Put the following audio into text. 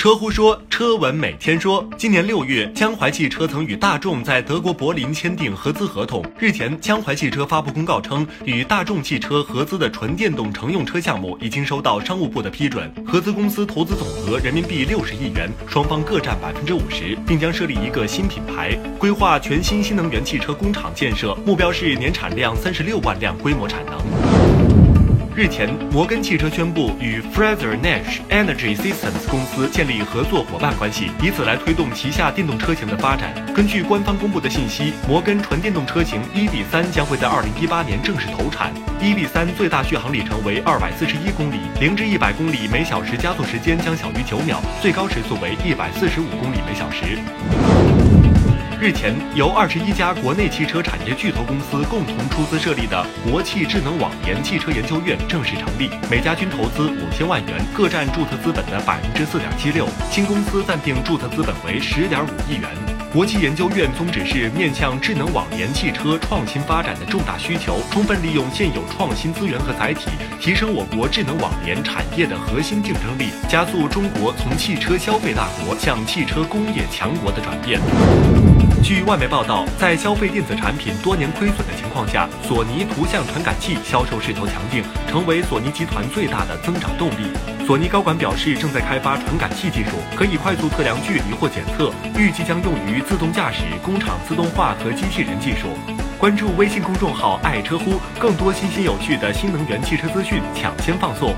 车乎说，车闻每天说。今年六月，江淮汽车曾与大众在德国柏林签订合资合同。日前，江淮汽车发布公告称，与大众汽车合资的纯电动乘用车项目已经收到商务部的批准，合资公司投资总额人民币六十亿元，双方各占百分之五十，并将设立一个新品牌，规划全新新能源汽车工厂建设，目标是年产量三十六万辆规模产能。日前，摩根汽车宣布与 Fraser Nash Energy Systems 公司建立合作伙伴关系，以此来推动旗下电动车型的发展。根据官方公布的信息，摩根纯电动车型 EV3 将会在2018年正式投产。EV3 最大续航里程为241公里，零至100公里每小时加速时间将小于9秒，最高时速为145公里每小时。日前，由二十一家国内汽车产业巨头公司共同出资设立的国汽智能网联汽车研究院正式成立，每家均投资五千万元，各占注册资本的百分之四点七六。新公司暂定注册资本为十点五亿元。国汽研究院宗旨是面向智能网联汽车创新发展的重大需求，充分利用现有创新资源和载体，提升我国智能网联产业的核心竞争力，加速中国从汽车消费大国向汽车工业强国的转变。据外媒报道，在消费电子产品多年亏损的情况下，索尼图像传感器销售势头强劲，成为索尼集团最大的增长动力。索尼高管表示，正在开发传感器技术，可以快速测量距离或检测，预计将用于自动驾驶、工厂自动化和机器人技术。关注微信公众号“爱车乎”，更多新鲜有趣的新能源汽车资讯抢先放送。